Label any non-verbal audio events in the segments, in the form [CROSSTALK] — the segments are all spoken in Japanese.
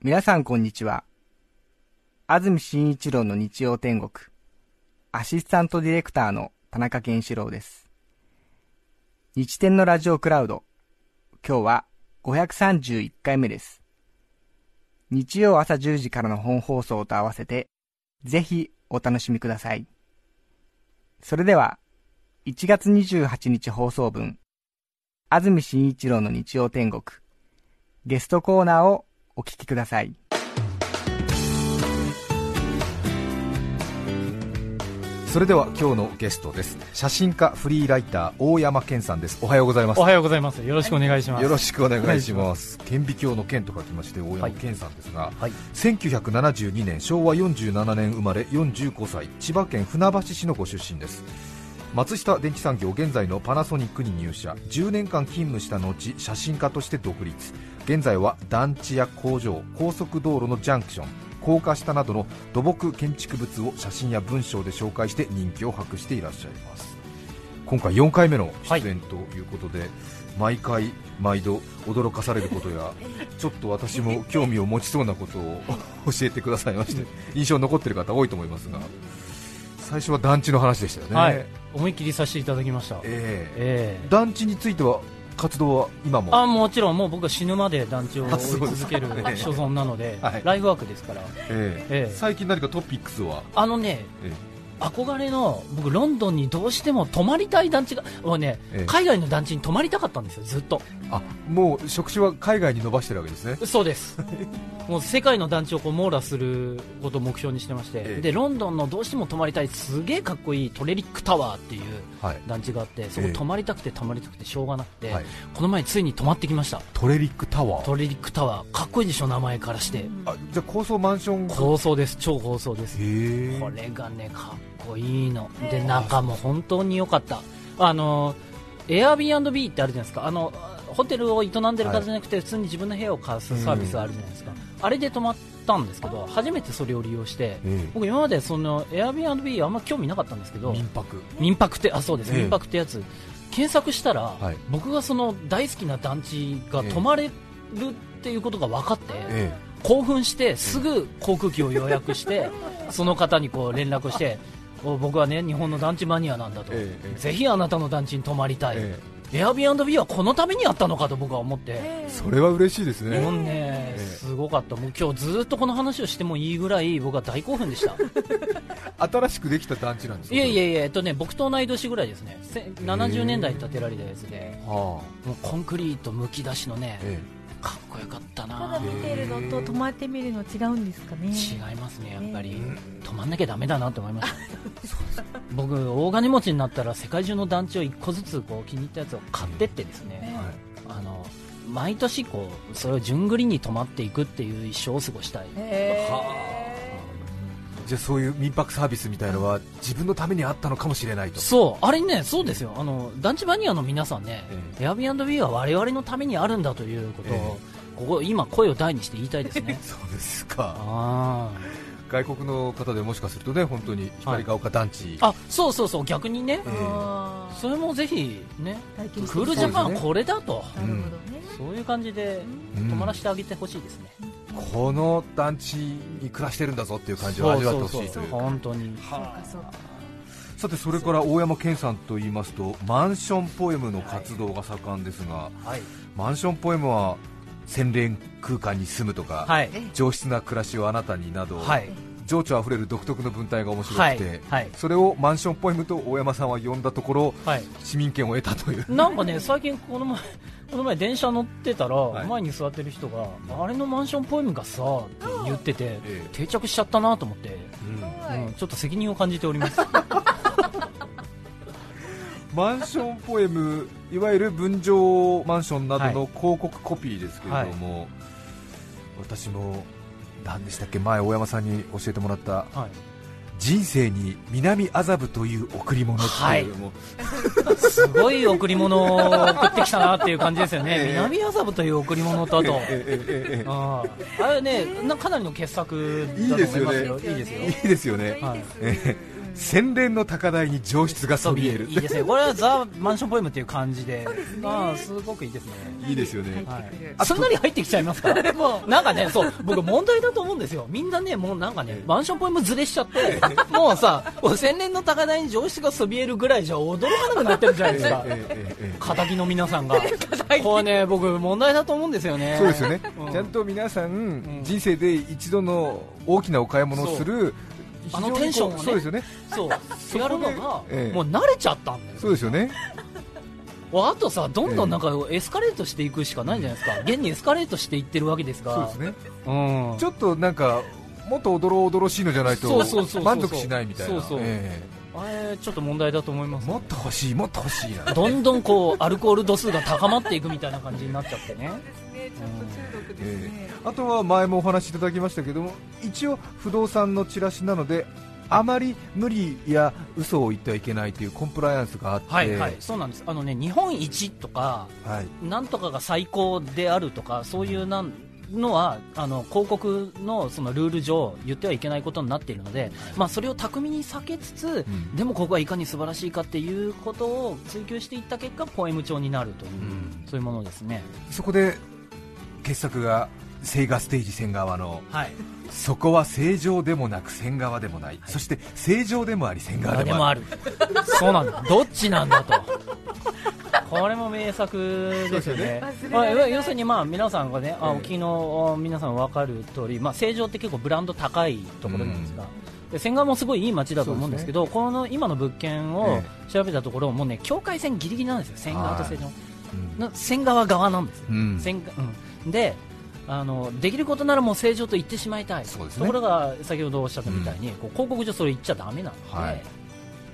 皆さんこんにちは。安住紳一郎の日曜天国、アシスタントディレクターの田中健志郎です。日天のラジオクラウド、今日は531回目です。日曜朝10時からの本放送と合わせて、ぜひお楽しみください。それでは、1月28日放送分、安住紳一郎の日曜天国、ゲストコーナーをお聞きください。それでは今日のゲストです写真家フリーライター大山健さんですおはようございますおはようございます。よろしくお願いします。よろしくお願いします顕微鏡の健と書きまして大山健さんですが、はい。1972年昭和47年生まれ45歳千葉県船橋市のご出身です松下電機産業現在のパナソニックに入社。10年間勤務した後写真家として独立。現在は団地や工場高速道路のジャンクション。高架下などの土木建築物を写真や文章で紹介して人気を博していらっしゃいます。今回4回目の出演ということで、毎回毎度驚かされることやちょっと私も興味を持ちそうなことを教えてくださいまして印象に残っている方多いと思いますが最初は団地の話でしたよね、はい。思いっきりさせていただきました。ええ。ええ。団地については活動は今も？あもちろんもう僕は死ぬまで団地を追い続ける所存なので、はい。ライフワークですから、ええ。ええ。最近何かトピックスは、あのね、え憧れの僕ロンドンにどうしても泊まりたい団地が、もうね、ええ。海外の団地に泊まりたかったんですよ、ずっと。えあもう職種は海外に伸ばしてるわけですね。そうです。[LAUGHS] もう世界の団地をこう網羅することを目標にしてまして、ええ。でロンドンのどうしても泊まりたいすげえかっこいいトレリックタワーっていうはい、団地があってそこええ泊まりたくて泊まりたくてしょうがなくて、はい、この前ついに泊まってきました。トレリックタワー。トレリックタワー。かっこいいでしょ名前からして。あじゃあ高層マンション高層です。超高層です。これがねかっこいいの。で中も本当に良かった。あの Airbnb ってあるじゃないですか。あのホテルを営んでる方じゃなくて、普通に自分の部屋を貸すサービスあるじゃないですか、あれで泊まったんですけど初めてそれを利用してえ僕今までその Airbnb あんま興味なかったんですけどえ民泊。民泊ってあそうです、ええ民泊ってやつ。検索したら、はい。僕がその大好きな団地が泊まれるっていうことが分かって、え興奮してすぐ航空機を予約して [LAUGHS] その方にこう連絡してお僕はね日本の団地マニアなんだと、ええぜひあなたの団地に泊まりたい、え Airbnb はこのためにあったのかと僕は思って、えそれは嬉しいですね、もうね、ええ。すごかった。もう今日ずっとこの話をしてもいいぐらい僕は大興奮でした。[LAUGHS] 新しくできた団地なんですか？いやいやいや、えっとね、僕と同い年ぐらいですね。せ70年代に建てられたやつで。はもうコンクリートむき出しのねあ、えかっこよかったただな見てるのと泊まってみるの違うんですかね。違いますねやっぱり、え泊まんなきゃダメだなと思いました [LAUGHS] 僕大金持ちになったら世界中の団地を1個ずつこう気に入ったやつを買ってってですね、はい。あの毎年こうそれを順繰りに泊まっていくっていう一生を過ごしたい。へじゃあそういう民泊サービスみたいのは自分のためにあったのかもしれないと。そうあれねそうですよ。あの団地マニアの皆さんね、え Airbnb は我々のためにあるんだということを、えここ今声を大にして言いたいですね。[LAUGHS] そうですか。あ外国の方でもしかするとね本当に光が丘団地、ーあそうそうそう逆にね。えあそれもぜひねクールジャパンはこれだと。ね。そういう感じでうん。泊まらせてあげてほしいですね、この団地に暮らしてるんだぞっていう感じを味わってほしいという本当に。さてそれから大山健さんと言いますとマンションポエムの活動が盛んですが、はい、マンションポエムは洗練空間に住むとか、はい。上質な暮らしをあなたになど、はい。情緒あふれる独特の文体が面白はい。くて、はい。それをマンションポエムと大山さんは呼んだところはい。市民権を得たという。なんかね最近この前この前電車乗ってたら、い。前に座ってる人があれのマンションポエムがさって言っててええ。定着しちゃったなと思って、うん。うん、ちょっと責任を感じております。[LAUGHS] マンションポエムいわゆる分譲マンションなどの広告コピーですけれども、私も何でしたっけ前大山さんに教えてもらったはい人生に南麻布という贈り物っていう。のも、すごい贈り物を送ってきたなっていう感じですよね、ええ。南麻布という贈り物とあと、えああ。あれねなかなりの傑作えいいだとですよね。思いますよ、いいですよ、いいですよね、はい。ええ洗練の高台に上質がそびえる。いいですね。これはザ・マンションポエムっていう感じで。ああすごくいいですね。い。いですよね。はい。あそんなに入ってきちゃいますか？[LAUGHS] なんかねそう僕問題だと思うんですよ。みんなねもうなんかねマンションポエムずれしちゃってもうさもう洗練の高台に上質がそびえるぐらいじゃ驚かなくなってるじゃないですか。ええええええ仇の皆さんが。これね僕問題だと思うんですよね。そうですよね、うん。ちゃんと皆さん、ん。人生で一度の大きなお買い物をする、あのテンションをね。そうですよね、そう。やるのが、ええ。もう慣れちゃったんだよそうですよね、あとさどんどんなんかエスカレートしていくしかないんじゃないですか。現にエスカレートしていってるわけですが。そうですね、うん。ちょっとなんか、もっとおどろおどろしいのじゃないと満足しないみたいな、そうそう。えあれちょっと問題だと思います。えもっと欲しい、もっと欲しいな、どんどんこうアルコール度数が高まっていくみたいな感じになっちゃってね。あとは前もお話しいただきましたけども、一応、不動産のチラシなので、あまり無理や嘘を言ってはいけないというコンプライアンスがあって、はいはいそうなんです。あのね日本一とかはい。なんとかが最高であるとかそういうなんのはあの広告のそのルール上言ってはいけないことになっているので、まあ、それを巧みに避けつつ、ん。でもここはいかに素晴らしいかっていうことを追求していった結果ポエム調になるという、ん。そういうものですね。そこで傑作がセイガステージ線側のはいそこは正常でもなく線側でもない、そして正常でもあり線側でもあるそうなんだどっちなんだとこれも名作ですよねまあ、要するにまあ皆さんがね、あええお聞きの皆さん分かる通り、まあ、成城って結構ブランド高いところなんですが、で仙川もすごいいい街だと思うんですけどこの今の物件を調べたところ、もうね境界線ギリギリなんですよ仙川と成城、うんな仙川側なんですよ、うん仙うん、であのできることならもう正常と言ってしまいたい。そうですね。ところが先ほどおっしゃったみたいに、こう広告上それ言っちゃダメなので、はい。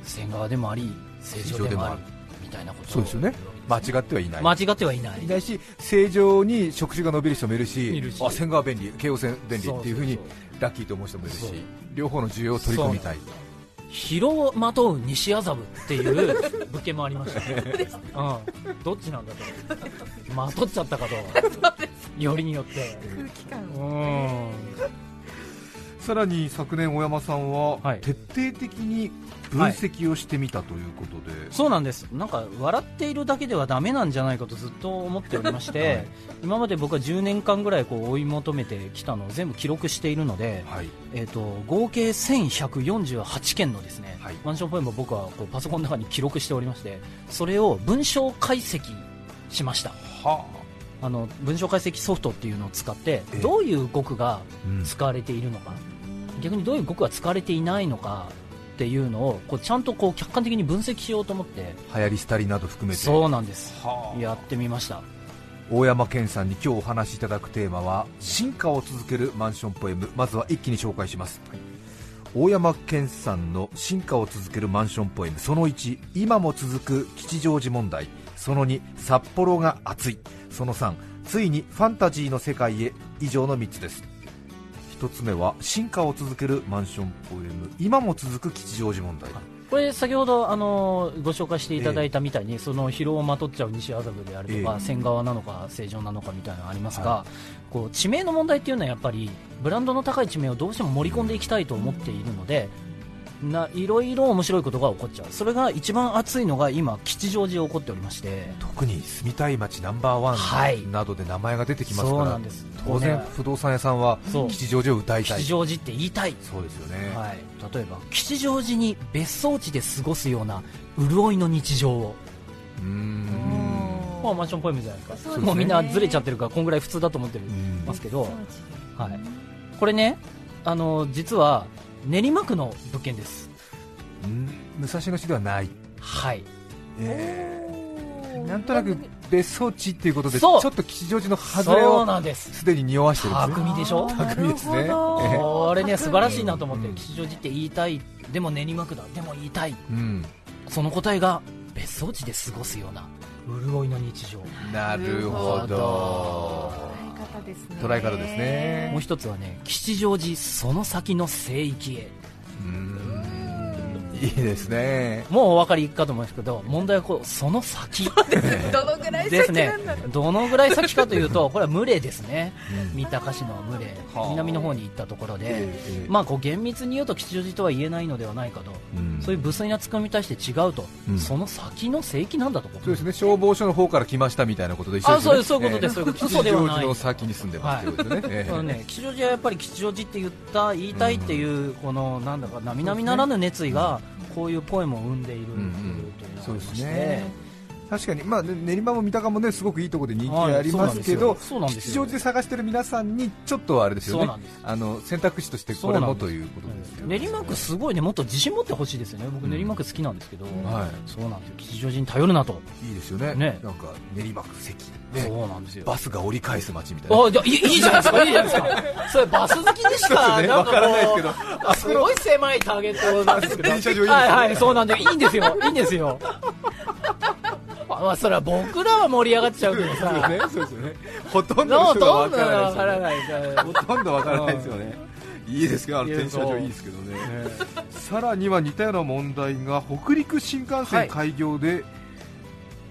仙川でもあり正常でもあるみたいなことをそうですよね。間違ってはいない、間違ってはいない。いないし正常に食事が伸びる人もいるしいるし。あ線側便利京王線便利っていうふうにラッキーと思う人もいるし両方の需要を取り込みたい疲労をまとう西麻布っていう物件もありました、うん、どっちなんだと。まとっちゃったかと [LAUGHS] よりによって。空気感うをんさらに昨年小山さんははい。徹底的に分析をしてみたということで、そうなんです。なんか笑っているだけではダメなんじゃないかとずっと思っておりまして、[LAUGHS] はい。今まで僕は10年間ぐらいこう追い求めてきたのを全部記録しているので、はい。えー、と合計1148件のですね、はい。マンションポエムを僕はこうパソコンの中に記録しておりましてそれを文章解析しました。はあ。の文章解析ソフトっていうのを使ってええ。どういう語句がうん。使われているのか、逆にどういう語句が使われていないのかっていうのをこうちゃんとこう客観的に分析しようと思って流行り廃りなど含めてそうなんです。はあ。やってみました。大山健さんに今日お話しいただくテーマは進化を続けるマンションポエム。まずは一気に紹介します、大山健さんの進化を続けるマンションポエム。その1今も続く吉祥寺問題。その2札幌が熱い。その3ついにファンタジーの世界へ。以上の3つです1つ目は進化を続けるマンションポエム。今も続く吉祥寺問題。これ先ほどあのご紹介していただいたみたいに、その疲労をまとっちゃう西麻布であるとか、ええ。仙川なのか正常なのかみたいなのがありますが、はこう地名の問題っていうのはやっぱりブランドの高い地名をどうしても盛り込んでいきたいと思っているので、ないろいろ面白いことが起こっちゃう。それが一番熱いのが今吉祥寺で起こっておりまして。特に住みたい街ナンバーワはい。ンなどで名前が出てきますから、そうなんです。当然不動産屋さんは吉祥寺を歌いたい。吉祥寺って言いたい。そうですよね、はい、例えば吉祥寺に別荘地で過ごすような潤いの日常を、うーん。まあ、マンションポエムじゃないですか。そうですね。もうみんなずれちゃってるからこんぐらい普通だと思ってるうんますけど、はい、これねあの実は練馬区の物件です。うん？武蔵野市ではない、はい。なんとなく別荘地っていうことでちそう。ょっと吉祥寺の外れそうをなんです。すでに匂わしてるんですね。巧みでしょ？巧みですね。なるほど。ええこれね素晴らしいなと思ってうん。吉祥寺って言いたい。でも練馬区だ。でも言いたい。うん。その答えが別荘地で過ごすような潤いの日常なるほど方ですね。捉え方ですね。もう一つはね吉祥寺その先の聖域へ。うーんいいですね。もうお分かりかと思うんですけど問題はこうその先。[LAUGHS] どのぐらいですね先なんだろう。どのぐらい先かというとこれは群れですね。三鷹市の群れはあ南の方に行ったところで、ええまあこう厳密に言うと吉祥寺とは言えないのではないかと、うん。そういう無粋なツッコミに対して違うと、うん。その先の聖域なんだとそうですね。消防署の方から来ましたみたいなことで一緒ですよね。あそうです。そういうことです。そういうこと吉嘘ではない。祥寺の先に住んでますってことですね、吉祥寺はやっぱり吉祥寺って言った言いたいっていう、このなんだか並々ならぬ熱意がこういうポエムを生んでいるというのがありまして、ね。確かに、まあ、ね練馬も三鷹もねすごくいいところで人気ありますけど、吉祥寺で探してる皆さんにちょっとあれですよね。あの選択肢としてこれもということですよね。練馬区すごいねもっと自信持ってほしいですよね。僕うん。練馬区好きなんですけど、はそうなんですよ。吉祥寺に頼るなと、いいですよね。ね。なんか練馬区関、そね、うなんですよ。バスが折り返す街みたいな。あじゃあいいいいじゃないですか。いいじゃないですか。[LAUGHS] それバス好きでしかね。なんからないですけど。あすごい狭いターゲットなんですけど。はいはいそうなんでいいんですよ。いいんですよ。まあそれは僕らは盛り上がっちゃうけどさ。ね。ね。ほとんどどうの人がわどんなからないわからないほとんどわからないですよね。いいですけどあのいや電車場いいですけどね。さらには似たような問題が北陸新幹線開業で、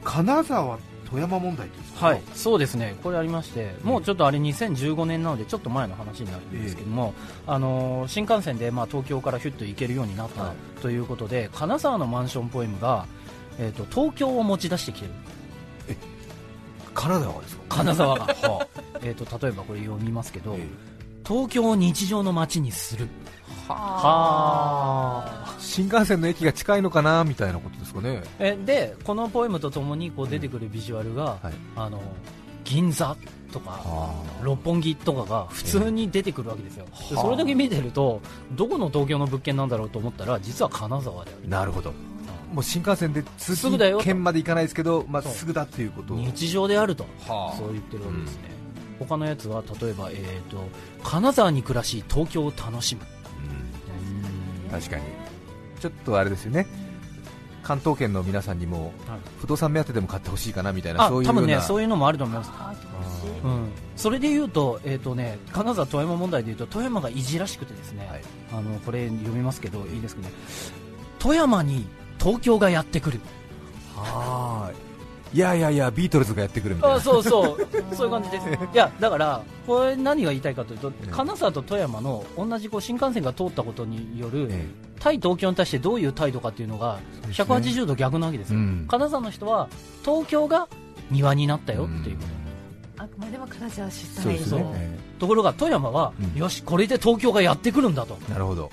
金沢富山問題はい、そうですね、これありまして、もうちょっとあれ2015年なので、ちょっと前の話になるんですけども、あのー新幹線でまあ東京からヒュッと行けるようになったはい。ということで、金沢のマンションポエムが、えー、と東京を持ち出してきてる、金沢ですか？金沢が、[LAUGHS] えー、と例えばこれ読みますけど、え。東京を日常の街にする、は。あ。新幹線の駅が近いのかなみたいなことですかね。えでこのポエムとともにこう出てくるビジュアルが、はい。あの銀座とか。六本木とかが普通に出てくるわけですよ、ではあそれだけ見てるとどこの東京の物件なんだろうと思ったら実は金沢であるなるほど。もう新幹線で通すぐだよと勤県まで行かないですけど、まあ、すぐだっていうこと。を日常であるとはあ。そう言ってるわけですね、他のやつは例えば、えー、と金沢に暮らし東京を楽しむ。うん確かに。ちょっとあれですよね。関東圏の皆さんにもはい。不動産目当てでも買ってほしいかなみたいなそういうような。分ねそういうのもあると思います。うん、それで言うと,、えーとね、金沢富山問題で言うと富山がいじらしくてですね、はい。あのこれ読みますけどいいですかね。富山に東京がやってくる。はーいいやいやいやビートルズがやってくるみたいな。あそうそう。そういう感じです。いやだからこれ何が言いたいかというとええ。金沢と富山の同じこう新幹線が通ったことによるえ対東京に対してどういう態度かっていうのがそうですね。180度逆なわけですよ、うん。金沢の人は東京が庭になったよっていうこあくまでも金沢市えそうね。とところが富山は、うん。よしこれで東京がやってくるんだと。えなるほど、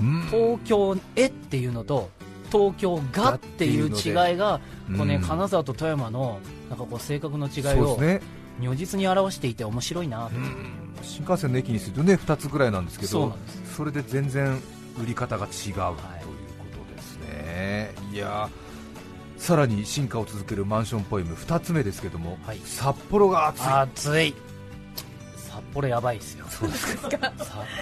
うん。東京へっていうのと東京がっていう違いがこう、ねうん。金沢と富山のなんかこう性格の違いを如実に表していて面白いなと、新幹線の駅にするとね2つぐらいなんですけどそうなんです。それで全然売り方が違うということですね、い、やーさらに進化を続けるマンションポエム2つ目ですけども、はい。札幌が暑い。暑い。札幌やばいですよ札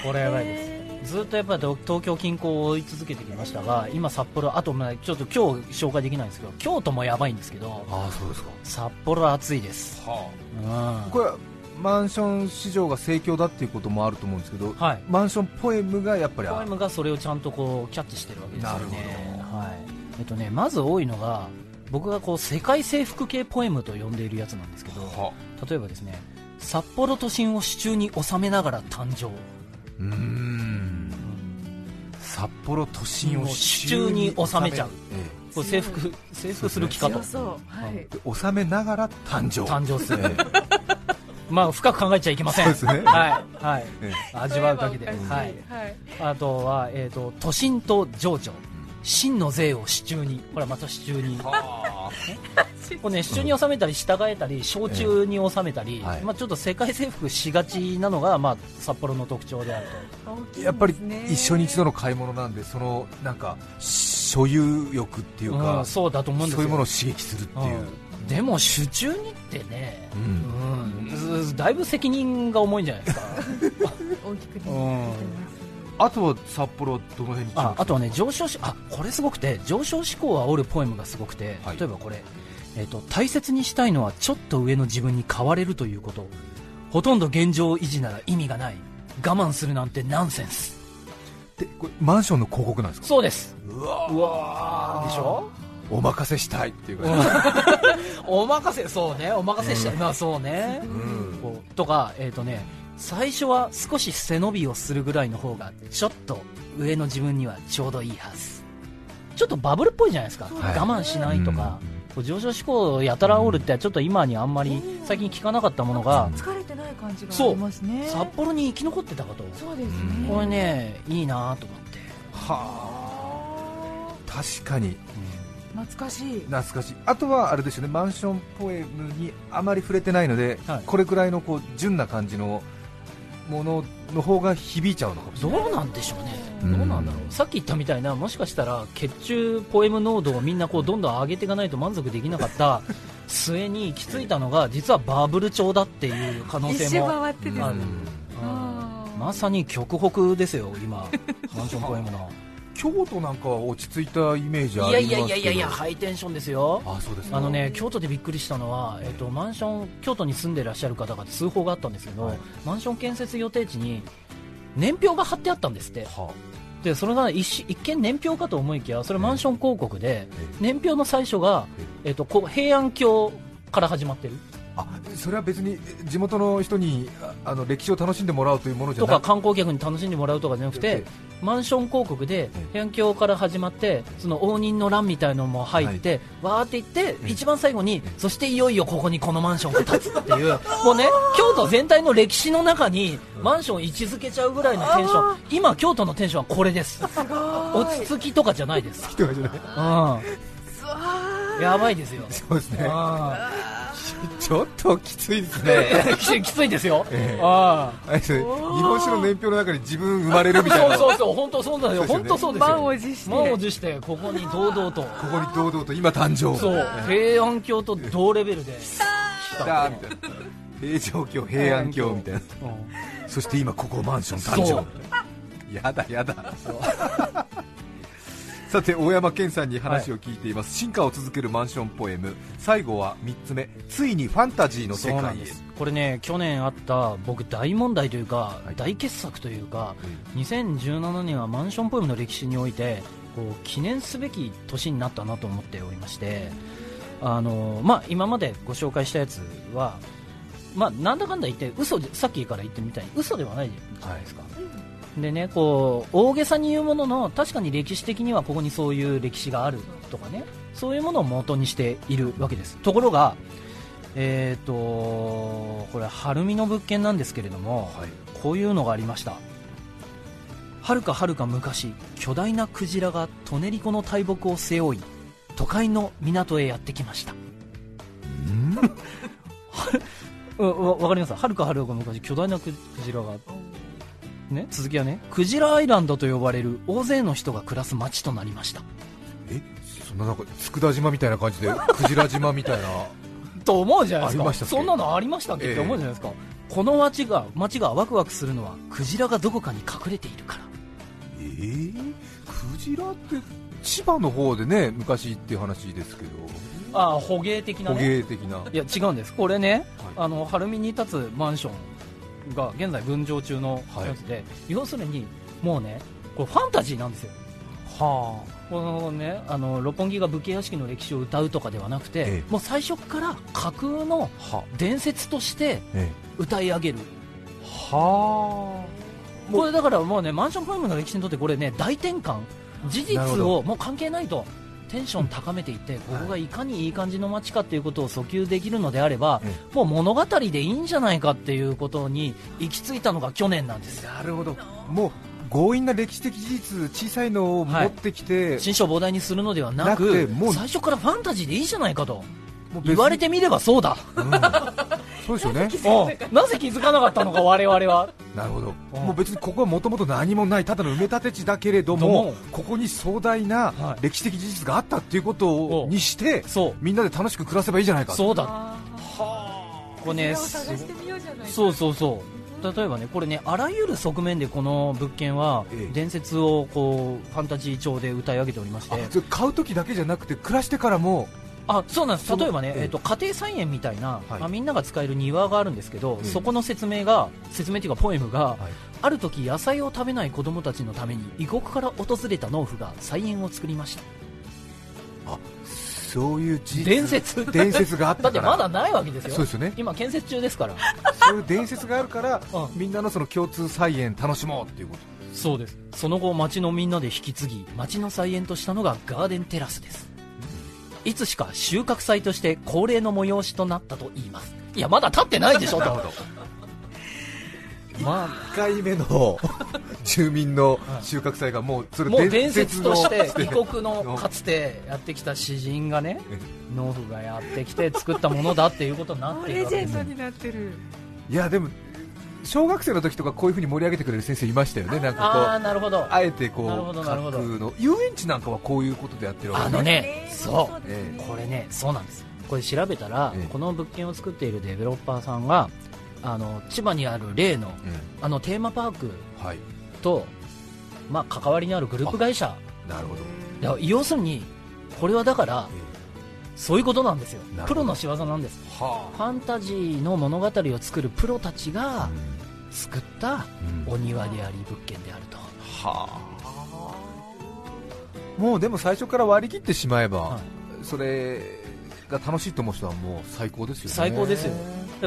幌やばいです。ずっとやっぱり東京近郊を追い続けてきましたが今札幌あとまあちょっと今日紹介できないんですけど京都もやばいんですけどああそうですか、札幌暑いです、うん。これはマンション市場が盛況だっていうこともあると思うんですけど、はい。マンションポエムがやっぱりポエムがそれをちゃんとこうキャッチしてるわけですよね。なるほはい。えっとね、まず多いのが僕がこう世界征服系ポエムと呼んでいるやつなんですけどは例えばですね札幌都心を手中に収めながら誕生。うーん。札幌都心を手中に収め。ちゃうえ。これ征服征服する気かと。強そう。はい。収めながら誕生。誕生する。ええ。[LAUGHS] まあ深く考えちゃいけません。そうですね。はい。はい。え味わうだけで、はい。あとは、えー、と都心と情緒。真の税を手中に。これはまた手中に [LAUGHS] [LAUGHS] これね、手中に収めたり従えたり小中に収めたり、はい。まあ、ちょっと世界征服しがちなのが、まあ、札幌の特徴である大きいですねやっぱり一生に一度の買い物なんでそのなんか所有欲っていうと、か、うんそうだと思うんですよ。そういうものを刺激するっていう、うん。でも手中にってね、うん。うん。ずだいぶ責任が重いんじゃないですか。[LAUGHS] 大きくうん。ね。あとは札幌はどの辺にああとはね上昇しあこれすごくて上昇志向を煽るポエムがすごくて、はい。例えばこれ、えーと大切にしたいのはちょっと上の自分に変われるということ。ほとんど現状維持なら意味がない。我慢するなんてナンセンス。でこれマンションの広告なんですか？そうです。うわうわー。でしょ？お任せしたいっていうか、[LAUGHS] お任せそうね。お任せしたい、まあそうね、うん。こうとかえっ、とね最初は少し背伸びをするぐらいの方がちょっと上の自分にはちょうどいいはず。ちょっとバブルっぽいじゃないですか、はい。我慢しないとか、こう上昇志向をやたらおるってちょっと今にあんまり最近聞かなかったものが、疲れてない感じがあそう。りますね。札幌に生き残ってたかと、そうですね。これねいいなと思って、はあ。確かに。懐かしい。懐かしい。あとはあれですよね。マンションポエムにあまり触れてないので、はい。これくらいのこう純な感じのものの方が響いちゃうのかもしれない。どうなんでしょうね、うん。どうなんだろう。さっき言ったみたいなもしかしたら血中ポエム濃度をみんなこうどんどん上げていかないと満足できなかった [LAUGHS] 末に行き着いたのが実はバブル調だっていう可能性も。ある、まさに極北ですよ今。マンションポエムの京都なんかは落ち着いたイメージありますけど。やいやいやいやハイテンションですよ。あそうですか。あのね京都でびっくりしたのは、えっと、マンション京都に住んでらっしゃる方が通報があったんですけど、はい。マンション建設予定地に年表が貼ってあったんですって。はでそれが一し一見年表かと思いきやそれマンション広告でええ。年表の最初が、えっと、こう平安京から始まってるあそれは別に地元の人にああの歴史を楽しんでもらうというものじゃとか観光客に楽しんでもらうとかじゃなくてマンション広告で平安京から始まってその応仁の乱みたいのも入って、わーっていって一番最後にそしていよいよここにこのマンションが建つっていうもうね京都全体の歴史の中にマンション位置づけちゃうぐらいのテンション。今京都のテンションはこれです。落ち着きとかじゃないです。うん。やばいですよ。そうですね。あちょっときついですね。ーきついきついですよ、ええ。ああ。れですね日本史の年表の中に自分生まれるみたいな。ーそうそうそう本当そうだよ。そうですよね。本当そうですよ。満を持して。満を持してここに堂々と。ここに堂々と今誕生。そう。平安京と同レベルで。来た。みた。いな平城京平安京みたいな。うんそして今ここマンション誕そう。生やだやだ [LAUGHS] さて大山健さんに話を聞いています、進化を続けるマンションポエム。最後は3つ目。ついにファンタジーの世界へ。んです。これね去年あった僕大問題というか、はい。大傑作というか2017年はマンションポエムの歴史においてこう記念すべき年になったなと思っておりましてあの、まあ、今までご紹介したやつは、まあ、なんだかんだ言って嘘でさっきから言ってみたいに嘘ではないじゃないですか、でねこう大げさに言うものの確かに歴史的にはここにそういう歴史があるとかねそういうものを元にしているわけです。ところがえー、とこれ晴海の物件なんですけれども、はい。こういうのがありました。はるかはるか昔巨大なクジラがトネリコの大木を背負い都会の港へやってきました。うん？[LAUGHS] わわかります？はるかはるか昔巨大なククジラがね続きはねクジラアイランドと呼ばれる大勢の人が暮らす町となりました。えそんななんか佃島みたいな感じでクジラ島みたいな [LAUGHS] と思うじゃないですか。ありましたっけ？そんなのありましたっけ、ええ。って思うじゃないですか。この町が町がワクワクするのはクジラがどこかに隠れているから。えー、クジラって千葉の方でね昔っていう話ですけど。ああ捕鯨的な捕ね鯨的な。いや違うんです。これね、はい。あの晴海に立つマンションが現在分譲中のやつで、要するにもうねこれファンタジーなんですよ。はこのねあの六本木が武家屋敷の歴史を歌うとかではなくて、ええ。もう最初から架空のあ。は伝説としてえ歌い上げる。えはこれだからもうねマンションポエムの歴史にとってこれね大転換。事実をもう関係ないとテンション高めていって、ここがいかにいい感じの街かっていうことを訴求できるのであれば、えもう物語でいいんじゃないかっていうことに行き着いたのが去年なんです。よなるほど。もう強引な歴史的事実小さいのを持ってきて、新書膨大にするのではななく最初からファンタジーでいいじゃないかと。言われてみればそうだ。うん。そうですよね。う [LAUGHS] んなぜ気づかなかったのか我々はなるほど。うん。もう別にここはもともと何もないただの埋め立て地だけれどもども。ここに壮大なはい。歴史的事実があったっていうことにしてそう。みんなで楽しく暮らせばいいじゃないか。そうだ。あこれねそうそうそう例えばねこれねあらゆる側面でこの物件はええ。伝説をこうファンタジー調で歌い上げておりまして。買う時だけじゃなくて暮らしてからもあそうなんです。例えばね、ええ。えっと家庭菜園みたいな、はい。まあ、みんなが使える庭があるんですけど、ええそこの説明が説明というかポエムが、はい。ある時野菜を食べない子供たちのために異国から訪れた農夫が菜園を作りました。そういう伝説。伝説があっだたから。[LAUGHS] ってまだないわけですよ。そうですよね。今建設中ですから。そういう伝説があるから、[LAUGHS] うん。みんなのその共通菜園楽しもうっていうこと。そうです。その後町のみんなで引き継ぎ町の菜園としたのがガーデンテラスですいつしか収穫祭として恒例の催しとなったと言います。いやまだ経ってないでしょと。まあ1回目の [LAUGHS] 住民の収穫祭がもうそれもう伝説としての [LAUGHS] 異国のかつてやってきた詩人がね農夫がやってきて作ったものだっていうことになっているレわけですジェンドになってる。いやでも小学生の時とかこういうふうに盛り上げてくれる先生いましたよね。なんかこああうなるほど。あえてこう架空の。遊園地なんかはこういうことでやってるわけあのねそう。ええ。これねそうなんです。これ調べたら、ええ。この物件を作っているデベロッパーさんがあの千葉にある例のあのテーマパークうんはい。と、まあ、関わりのあるグループ会社。なるほど。要するにこれはだからそういうことなんですよ。プロの仕業なんです。はファンタジーの物語を作るプロたちあが作ったうん。お庭であり物件であると、はあ。もうでも最初から割り切ってしまえば、はい。それが楽しいと思う人はもう最高ですよね。最高ですよ。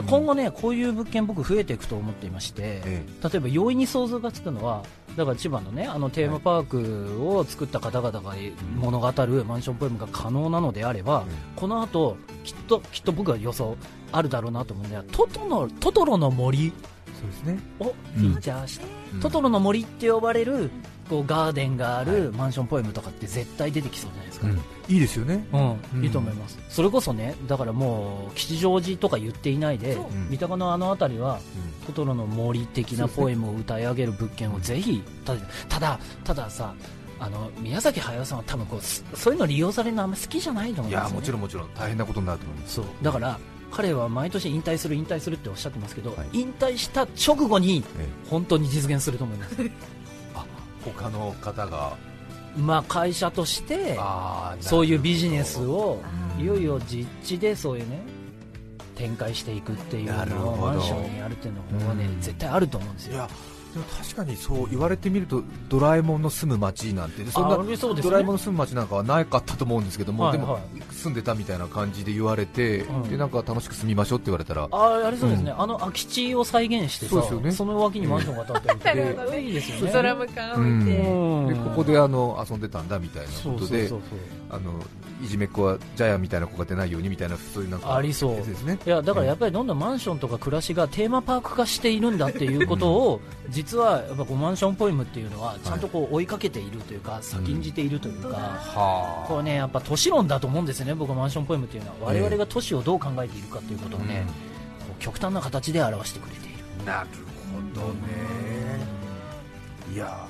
今後ねこういう物件僕増えていくと思っていまして、え例えば容易に想像がつくのはだから千葉のねあのテーマパークを作った方々が物語るマンションポエムが可能なのであれば、この後きっときっと僕は予想あるだろうなと思うんでトトのトトロの森そうですね、をフィーチャーして、うん。トトロの森って呼ばれるこうガーデンがあるマンションポエムとかって絶対出てきそうじゃないですか、うん。いいですよね。うん。うん。いいと思います。それこそねだからもう吉祥寺とか言っていないで、ん。三鷹のあの辺りはうトトロの森的なポエムを歌い上げる物件をぜひ建ててただたださあの宮崎駿さんは多分こうすそういうの利用されるのあんま好きじゃないと思うんですよ、ね、やもちろんもちろん。大変なことになると思います。そう。だから彼は毎年引退する引退するっておっしゃってますけど、はい。引退した直後にえ本当に実現すると思います。え [LAUGHS] あ他の方が。まあ会社としてそういうビジネスをうんいよいよ実地でそういうね展開していくっていうのをマンションにやるっていうのはねうん絶対あると思うんですよでも確かにそう言われてみるとドラえもんの住む街なんてそんなドラえもんの住む街なんかはなかったと思うんですけども、でもはい。はい住んでたみたいな感じで言われて、うん。でなんか楽しく住みましょうって言われたらあありそうですね、あの空き地を再現してさそうですよね。その脇にマンションが建ってるっ [LAUGHS] いいですよね。ドラム缶置いて、うん。でここであの遊んでたんだみたいなことでそうそうそうあのいじめっ子はジャイアンみたいな子が出ないようにみたいなそういうなんかありそう。やつですね。いやだからやっぱりどんどんマンションとか暮らしがテーマパーク化しているんだっていうことを [LAUGHS] 実はやっぱこうマンションポエムっていうのはちゃんとこう追いかけているというか先んじているというか、はこれねやっぱ都市論だと思うんですよね僕はマンションポエムっていうのは。我々が都市をどう考えているかということをね、こう極端な形で表してくれている。なるほどね。いや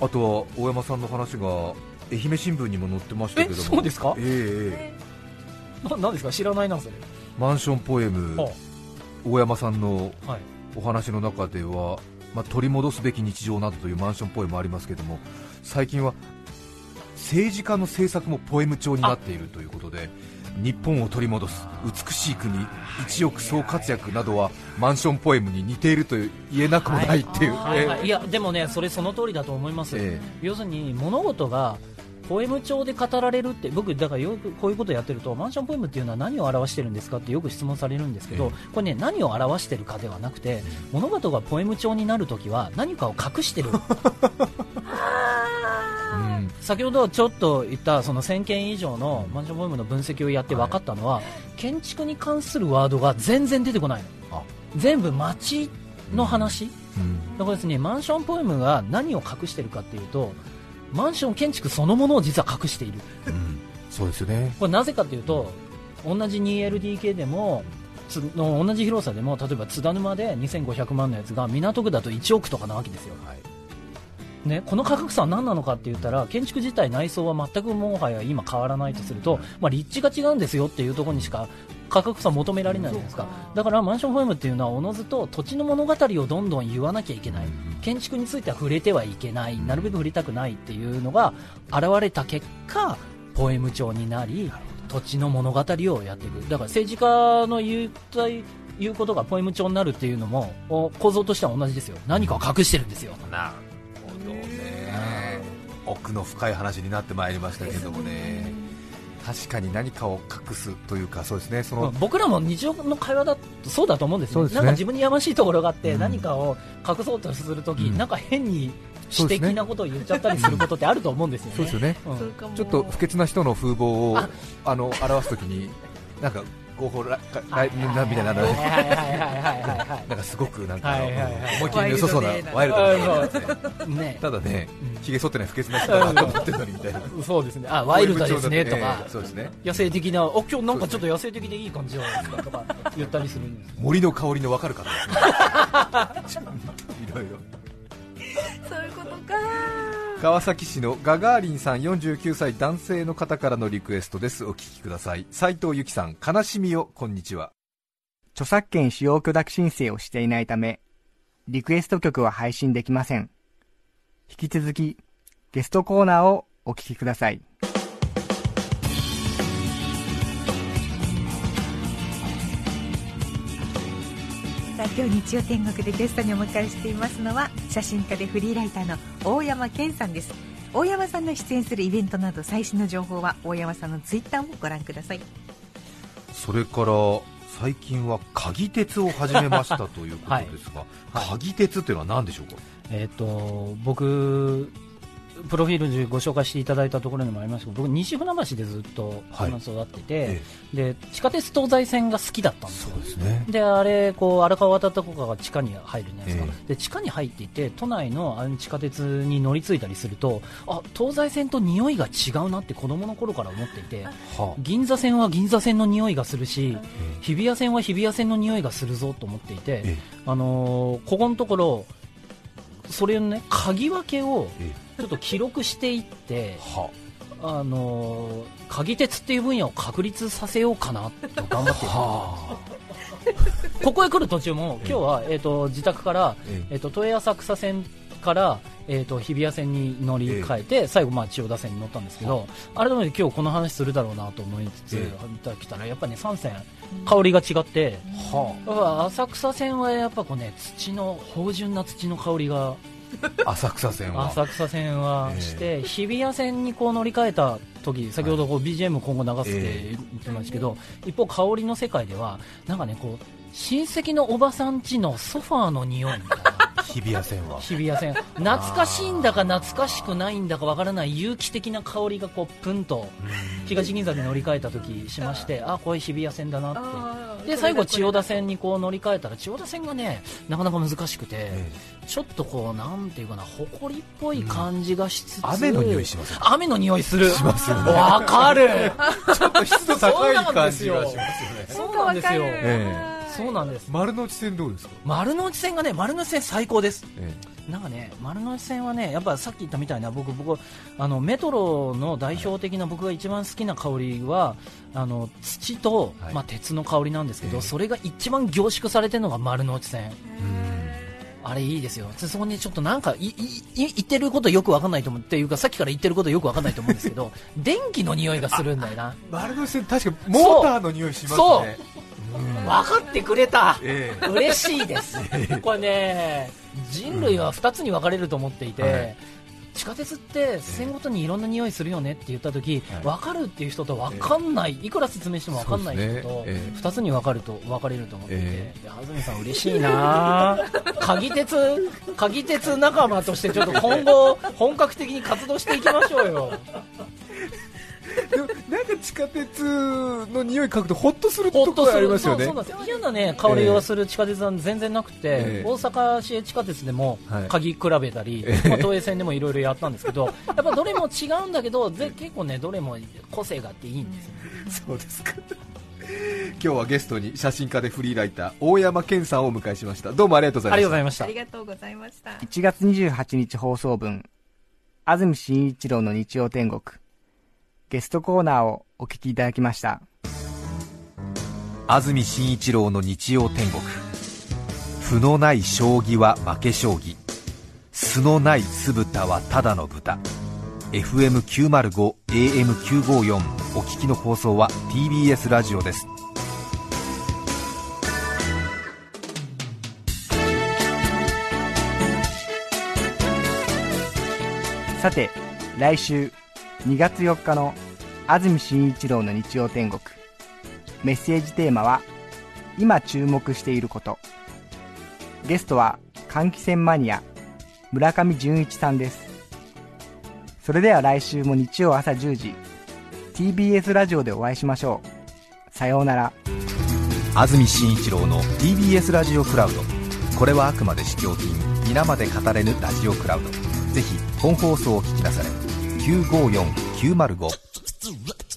あとは大山さんの話が愛媛新聞にも載ってましたけども。えそうですか？ええええ。ななんですか？知らないなそれ。マンションポエム。は大山さんのはい。お話の中では、まあ、取り戻すべき日常などというマンションポエムありますけども最近は政治家の政策もポエム調になっているということで日本を取り戻す美しい国一億総活躍などはマンションポエムに似ていると言えなくもないっていう、はいはい、えい。やでもねそれその通りだと思います、え。要するに物事がポエム調で語られるって僕だからよくこういうことやってるとマンションポエムっていうのは何を表してるんですかってよく質問されるんですけど、えこれね何を表してるかではなくて物事がポエム調になるときは何かを隠してる。[LAUGHS] うん。先ほどちょっと言ったその1000件以上のマンションポエムの分析をやって分かったのは、建築に関するワードが全然出てこないの。あ。全部街の話、うん。だからですねマンションポエムが何を隠してるかっていうとマンション建築そのものを実は隠している。うん。そうですよね。これなぜかというと同じ 2LDK でもつの同じ広さでも例えば津田沼で2500万のやつが港区だと1億とかなわけですよ、はい。ね、この価格差は何なのかって言ったら建築自体内装は全くもはや今変わらないとすると、まあ、立地が違うんですよっていうところにしか価格差求められないじゃないですか。だからマンションポエムっていうのはおのずと土地の物語をどんどん言わなきゃいけない。建築については触れてはいけない。なるべく触れたくないっていうのが現れた結果ポエム調になり土地の物語をやっていく。だから政治家の言うたい言うことがポエム調になるっていうのもお構造としては同じですよ。何かを隠してるんですよ。なるほどね。奥の深い話になってまいりましたけどもね確かに何かを隠すというかそうですね。その、僕らも日常の会話だとそうだと思うんですよそうですね。なんか自分にやましいところがあって、うん。何かを隠そうとするとき、うん。なんか変に私的なことを言っちゃったりすることってあると思うんですよね。そうですよねちょっと不潔な人の風貌をあ。あの表すときになんか合法らか来年だみたいなの。はいはいはいはい。はいはいなんかすごくなんか、思いっきり良さそうなワイルドなただねうん。ひげ剃ってない不潔な人だなと思ってるのにみたいな。そうですね。あワイルドですねとか、ええそうですね。野生的なお今日なんかちょっと野生的でいい感じじゃないですか？とか言ったりするんです。森の香りの分かる方ですね。いろいろそういうことか川崎市のガガーリンさん49歳男性の方からのリクエストですお聞きください斉藤由紀さん悲しみよこんにちは著作権使用許諾申請をしていないため、リクエスト曲は配信できません。引き続き、ゲストコーナーをお聞きください。さあ今日日曜天国でゲストにお迎えしていますのは写真家でフリーライターの大山健さんです。大山さんの出演するイベントなど最新の情報は大山さんのツイッターをご覧ください。それから最近は鍵鉄を始めましたということですが、[LAUGHS] はい。鍵鉄っていうのは何でしょうか？えっ、と僕プロフィールでご紹介していただいたところにもありますけど僕西船橋でずっとはい。育ってて、えで地下鉄東西線が好きだったんですよ。そうですね。であれこう荒川渡ったとかが地下に入るじゃないですか、えで地下に入っていて都内のあの地下鉄に乗り継いだりするとあ東西線と匂いが違うなって子供の頃から思っていては銀座線は銀座線の匂いがするしえ日比谷線は日比谷線の匂いがするぞと思っていて、え。あのーここのところそれのね鍵分けをえちょっと記録していってはあ。のー鍵鉄っていう分野を確立させようかなと頑張っている。はここへ来る途中も今日は、えー、と自宅から、ええ。ー、と都営浅草線から、えー、と日比谷線に乗り換えて、最後、まあ、千代田線に乗ったんですけど改めて今日この話するだろうなと思いつつ、え来たらやっぱりね3線香りが違ってはやっぱ浅草線はやっぱこうね土の芳醇な土の香りがあ浅草線は。浅草線はえして、日比谷線にこう乗り換えた時先ほどこう BGM 今後流すってえ。言ってましたけど、一方香りの世界ではなんかねこう親戚のおばさん家のソファーの匂いみたいな日比谷線は。日比谷線。懐かしいんだか懐かしくないんだかわからない有機的な香りがこうプンと東銀座で乗り換えた時しましてあこれ日比谷線だなって。で最後千代田線にこう乗り換えたら千代田線がねなかなか難しくて、えちょっとこうなんていうかな埃っぽい感じがしつつ、雨の匂いしません雨の匂いする。しますよね。わかる。[LAUGHS] ちょっと湿度高い感じがしますよね。そうなんですよ。えそうなんです。丸の内線どうですか、丸の内線がね丸の内線最高です。えなんかね丸の内線はねやっぱさっき言ったみたいな僕僕あのメトロの代表的な僕が一番好きな香りはあの土と、はい。まあ、鉄の香りなんですけど、ええ。それが一番凝縮されてるのが丸の内線。うん。あれいいですよ。でそこにちょっとなんかいいい言ってることよくわかんないと思うっていうかさっきから言ってることよくわかんないと思うんですけど [LAUGHS] 電気の匂いがするんだよな。丸の内線確かモーターの匂いしますね分かってくれた。ええ。嬉しいです。[LAUGHS] これね人類は2つに分かれると思っていて、はい。地下鉄って線ごとにいろんな匂いするよねって言った時、はい。分かるっていう人と分かんない、いくら説明しても分かんない人と、そうですね。ええ。2つに分かると分かれると思っていて、え。いや安住さん嬉しいな。鍵鉄鍵鉄仲間としてちょっと今後本格的に活動していきましょうよなんか地下鉄の匂い嗅ぐとホッとするほっとするところありますよね。そうそうなんです。よ嫌な、ね、香りがする地下鉄は全然なくて、ええ。大阪市営地下鉄でもはい鍵比べたり、ええ。まあ、東映線でもいろいろやったんですけど、[LAUGHS] やっぱどれも違うんだけど、ぜ結構ね、どれも個性があっていいんですよ、そうですか。[LAUGHS] 今日はゲストに写真家でフリーライター大山健さんをお迎えしました。どうもありがとうござありいました。がとうございましたあり。がとうございました。1月28日放送分、安住紳一郎の日曜天国、ゲストコーナーをお聞きいただきました。安住紳一郎の日曜天国。負のない将棋は負け将棋。素のない酢豚はただの豚。FM905 AM954 お聞きの放送は TBS ラジオです。さて来週2月4日の安住紳一郎の日曜天国。メッセージテーマは「今注目していること」ゲストは換気扇マニア村上純一さんです。それでは来週も日曜朝10時 TBS ラジオでお会いしましょう。さようなら。安住紳一郎の TBS ラジオクラウド。これはあくまで試供品。皆まで語れぬラジオクラウド。ぜひ本放送を聞きなされ954905